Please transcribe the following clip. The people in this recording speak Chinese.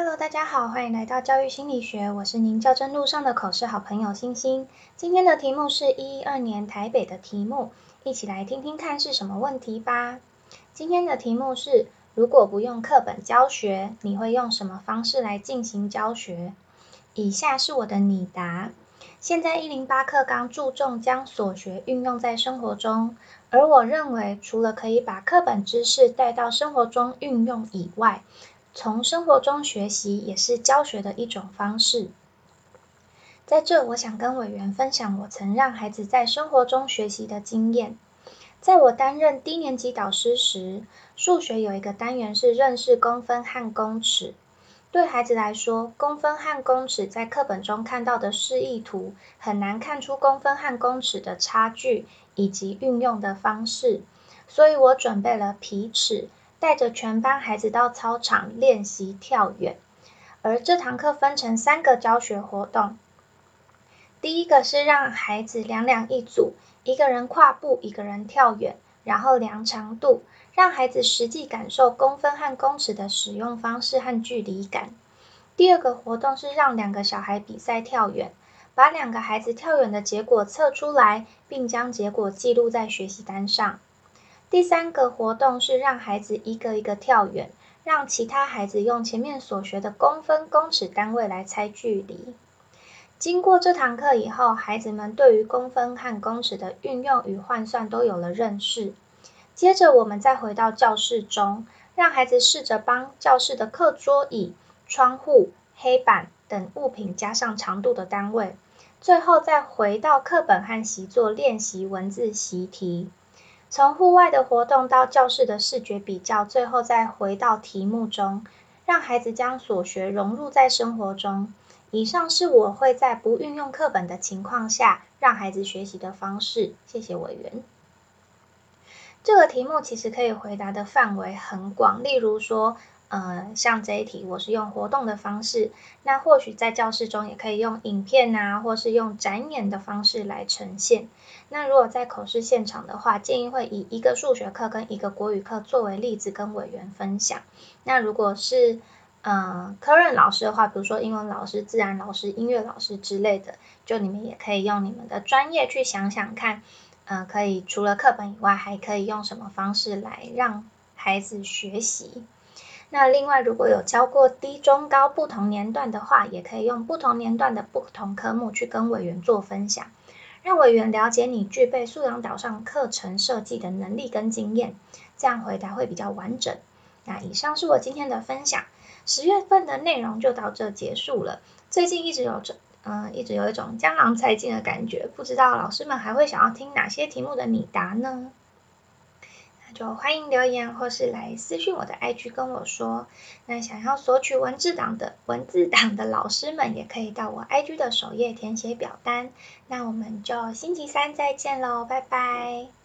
Hello，大家好，欢迎来到教育心理学，我是您教真路上的口试好朋友星星。今天的题目是一二年台北的题目，一起来听听看是什么问题吧。今天的题目是：如果不用课本教学，你会用什么方式来进行教学？以下是我的拟答。现在一零八课纲注重将所学运用在生活中，而我认为除了可以把课本知识带到生活中运用以外，从生活中学习也是教学的一种方式。在这，我想跟委员分享我曾让孩子在生活中学习的经验。在我担任低年级导师时，数学有一个单元是认识公分和公尺。对孩子来说，公分和公尺在课本中看到的示意图，很难看出公分和公尺的差距以及运用的方式。所以我准备了皮尺。带着全班孩子到操场练习跳远，而这堂课分成三个教学活动。第一个是让孩子两两一组，一个人跨步，一个人跳远，然后量长度，让孩子实际感受公分和公尺的使用方式和距离感。第二个活动是让两个小孩比赛跳远，把两个孩子跳远的结果测出来，并将结果记录在学习单上。第三个活动是让孩子一个一个跳远，让其他孩子用前面所学的公分、公尺单位来猜距离。经过这堂课以后，孩子们对于公分和公尺的运用与换算都有了认识。接着，我们再回到教室中，让孩子试着帮教室的课桌椅、窗户、黑板等物品加上长度的单位。最后，再回到课本和习作练习文字习题。从户外的活动到教室的视觉比较，最后再回到题目中，让孩子将所学融入在生活中。以上是我会在不运用课本的情况下让孩子学习的方式。谢谢委员。这个题目其实可以回答的范围很广，例如说。呃，像这一题，我是用活动的方式，那或许在教室中也可以用影片啊，或是用展演的方式来呈现。那如果在口试现场的话，建议会以一个数学课跟一个国语课作为例子跟委员分享。那如果是呃科任老师的话，比如说英文老师、自然老师、音乐老师之类的，就你们也可以用你们的专业去想想看，呃，可以除了课本以外，还可以用什么方式来让孩子学习。那另外，如果有教过低、中、高不同年段的话，也可以用不同年段的不同科目去跟委员做分享，让委员了解你具备素养岛上课程设计的能力跟经验，这样回答会比较完整。那以上是我今天的分享，十月份的内容就到这结束了。最近一直有这，嗯，一直有一种江郎才尽的感觉，不知道老师们还会想要听哪些题目的拟答呢？就欢迎留言或是来私讯我的 IG 跟我说。那想要索取文字档的文字档的老师们，也可以到我 IG 的首页填写表单。那我们就星期三再见喽，拜拜。